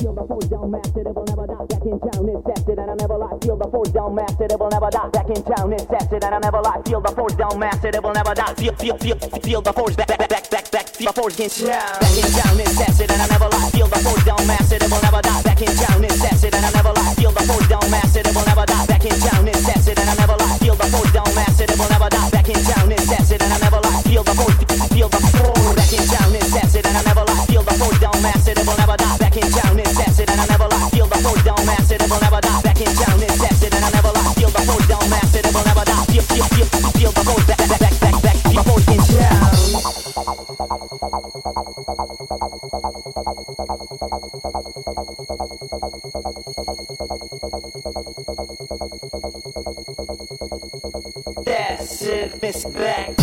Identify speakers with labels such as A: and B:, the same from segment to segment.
A: Feel the force down master, it will never die. Back in town, it's tested, and I never lie. Feel the force down master, it will never die. Back in town, it's tested, and I never lie. Feel the force down master, it will never die. Feel, feel, feel, feel the force back, back, back, back, back. Feel the force in town. Back in town, it's tested, and I never lie. Feel the force down master, it will never die. Back in town, it's tested, and I never lie. Feel the force down master, it will never die. Back in town, it's tested, and I never lie. Feel the force down master, it will never die. Back in town, it's tested, and I never lie. Feel the force, feel the force. Back in town, That's it, Miss Back.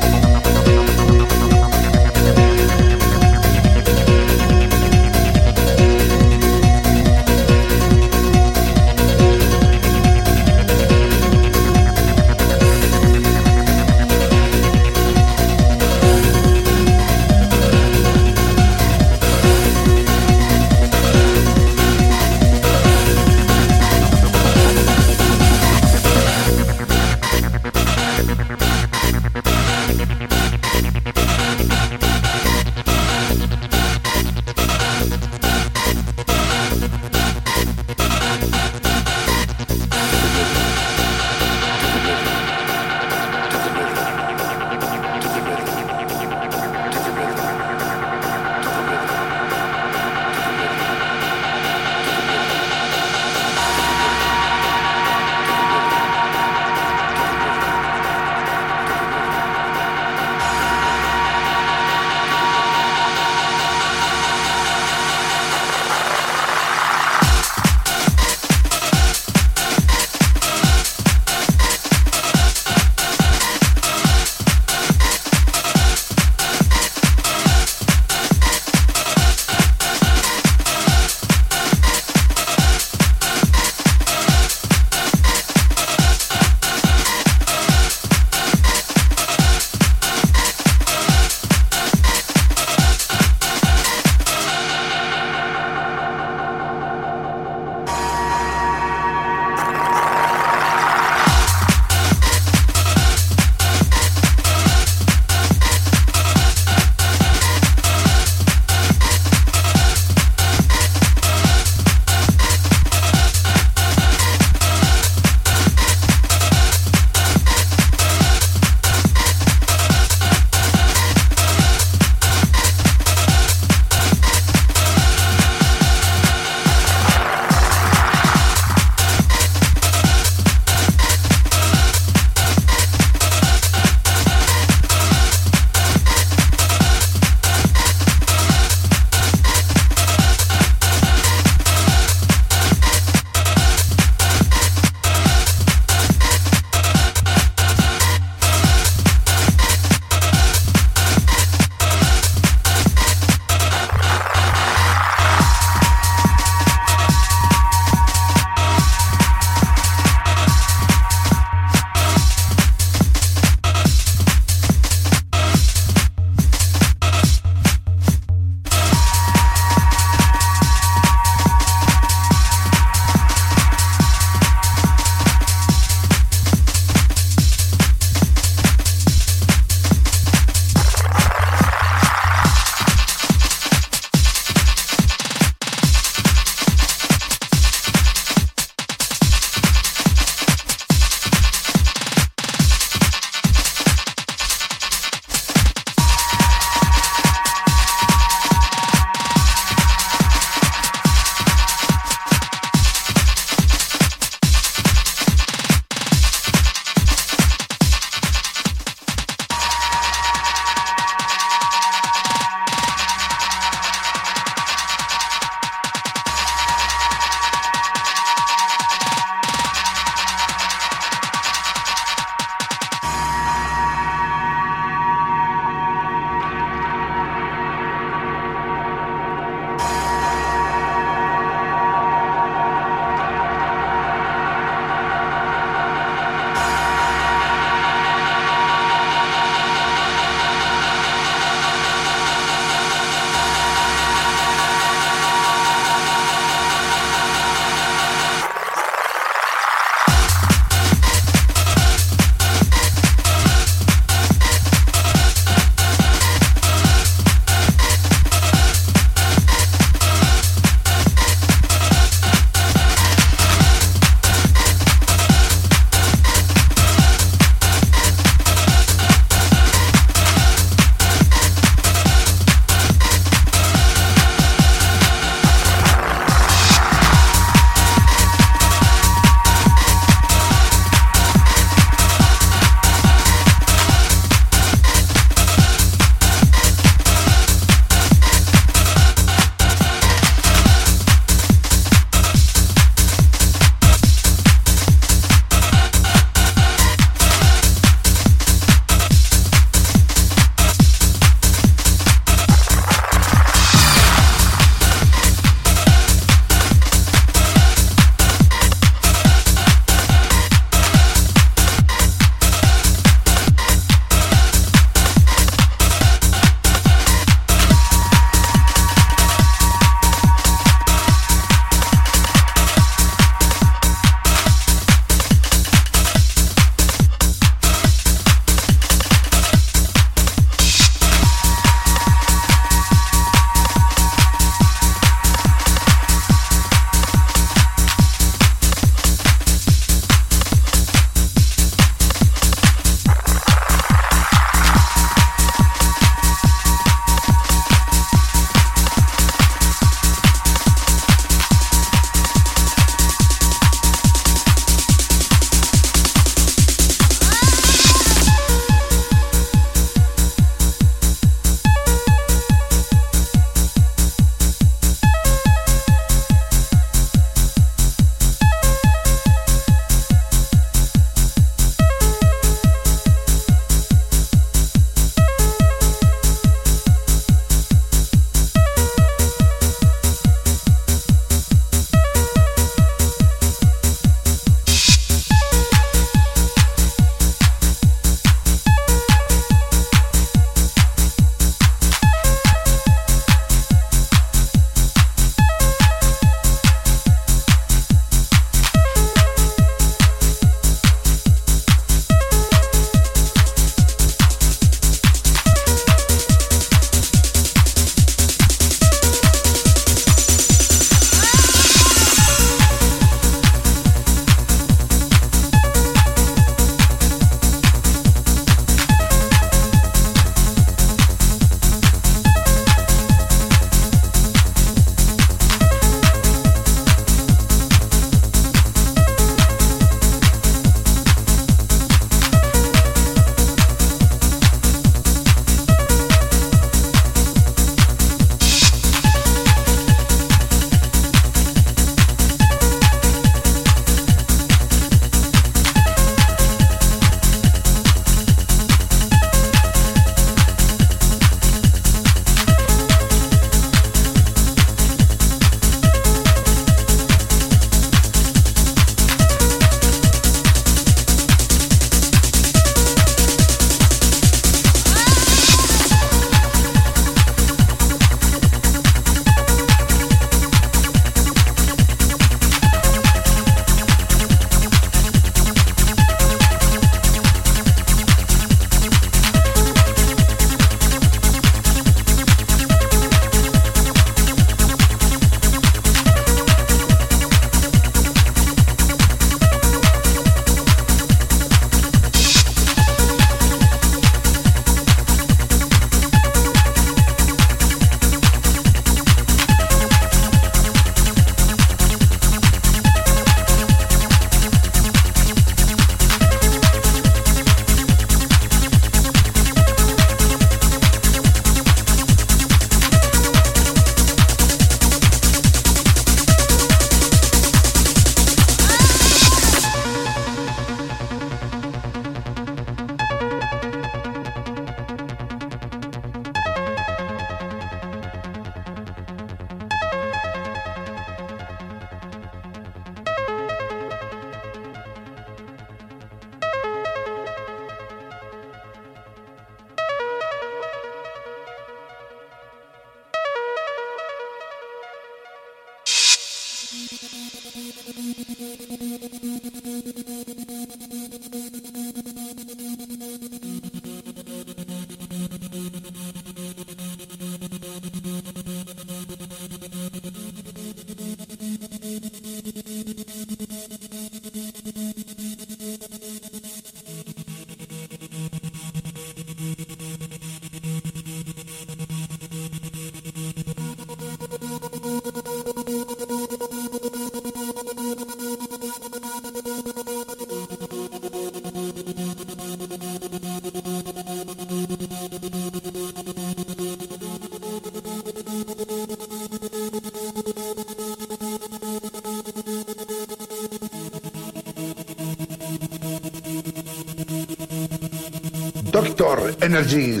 B: Energy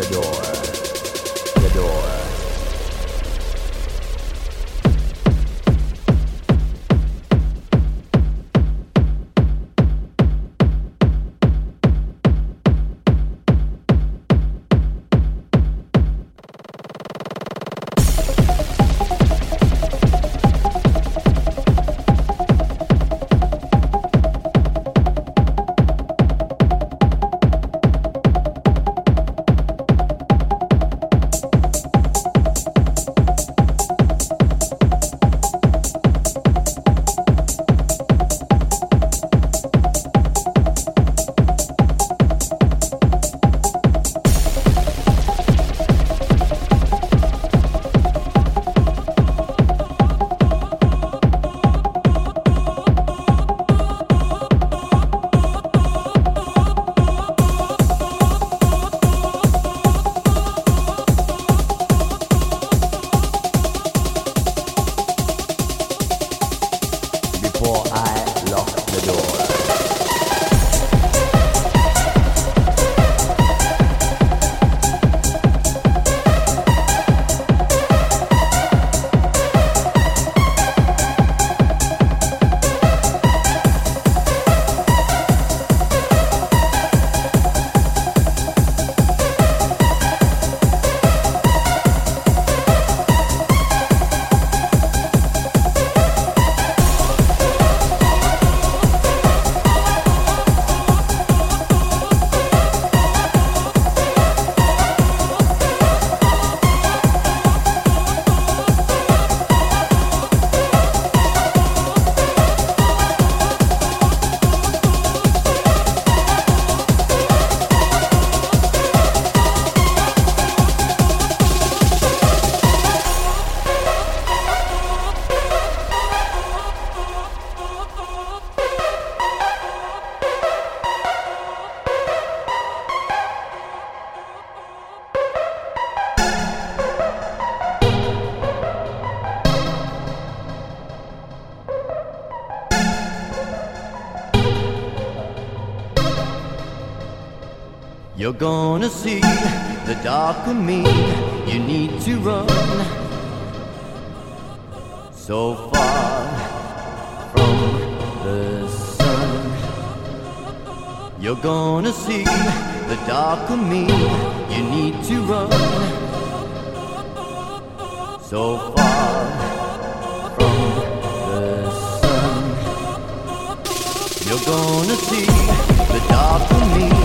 C: the door, the door. You're gonna see the dark of me. You need to run so far from the sun. You're gonna see the dark of me. You need to run so far from the sun. You're gonna see the dark of me.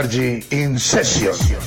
B: Energy in session.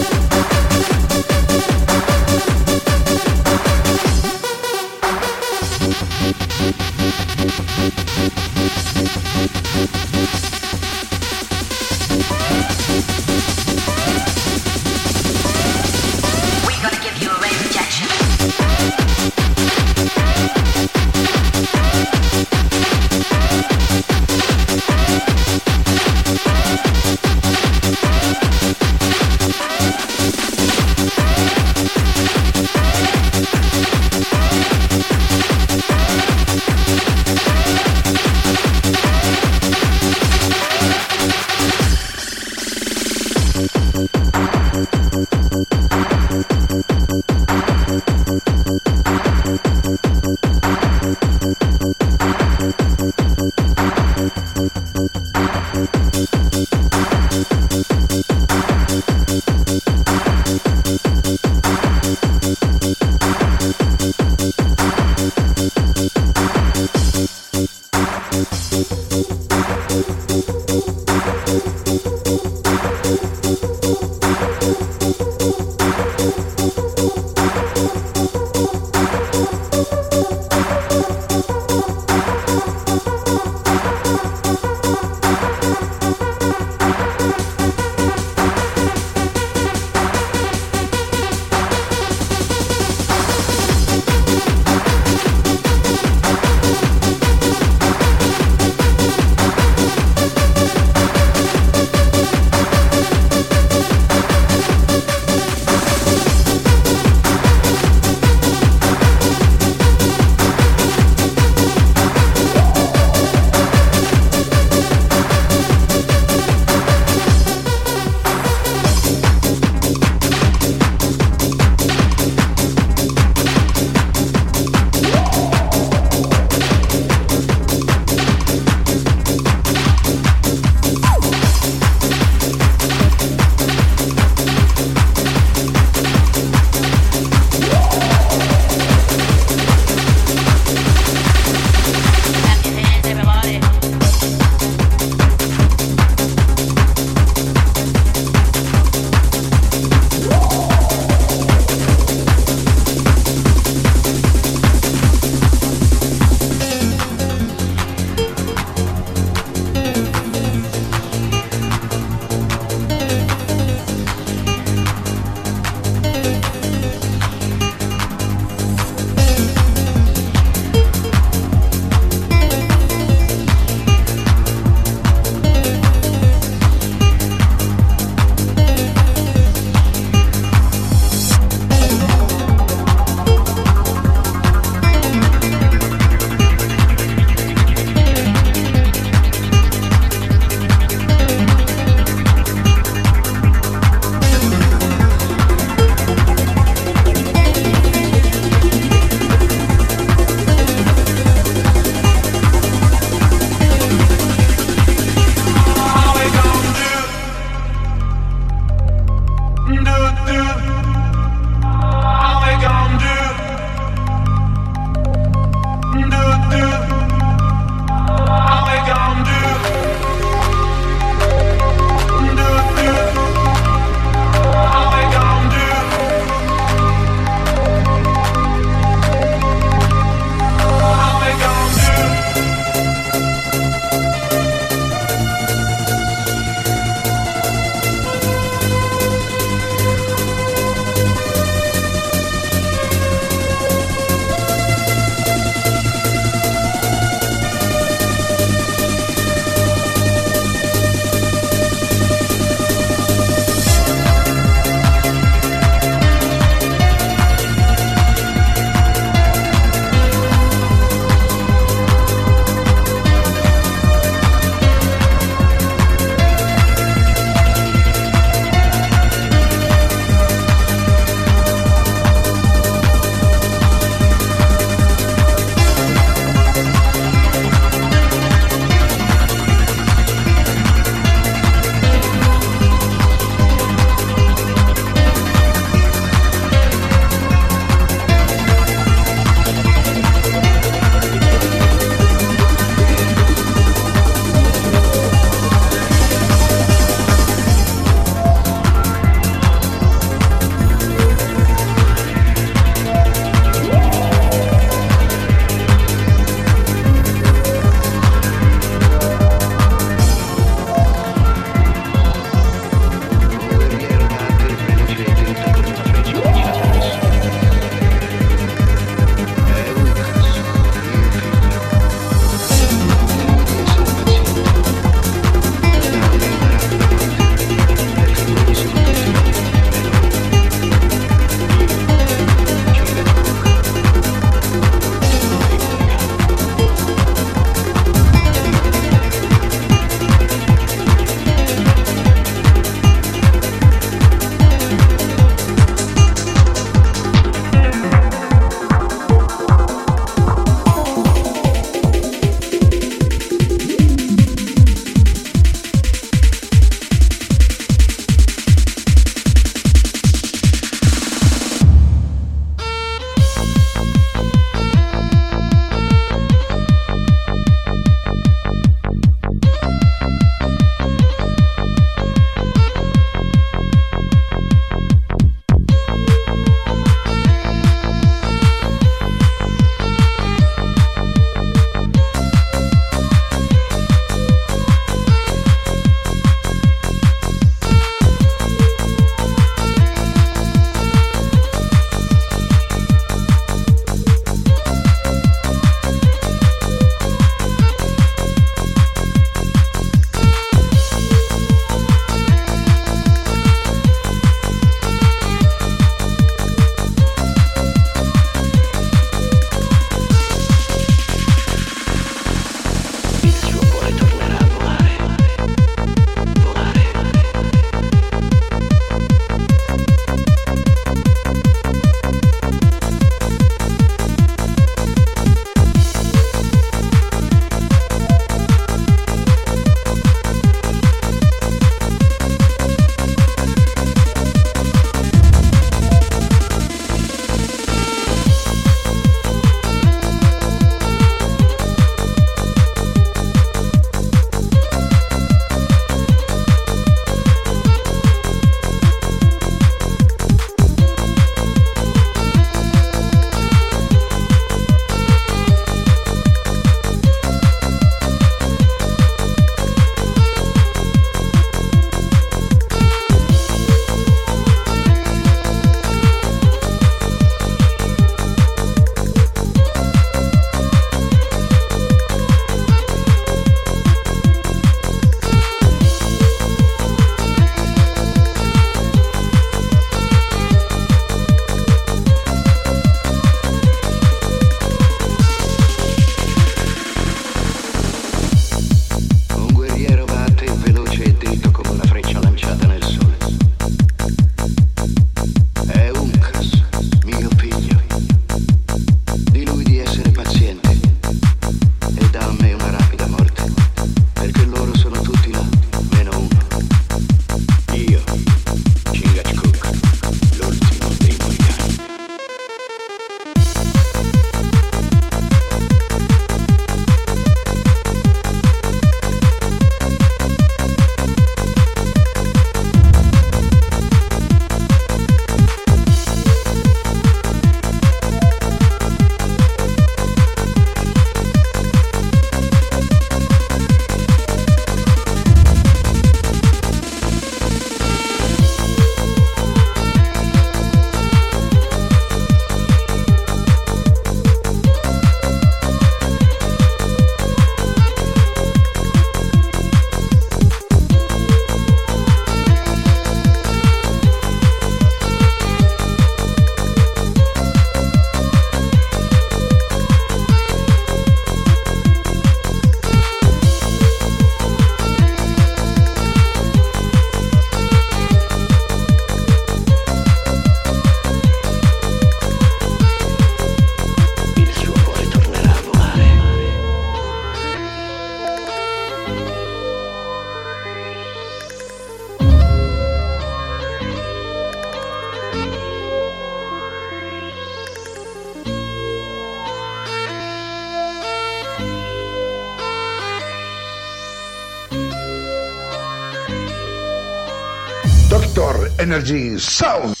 B: Energy Sound.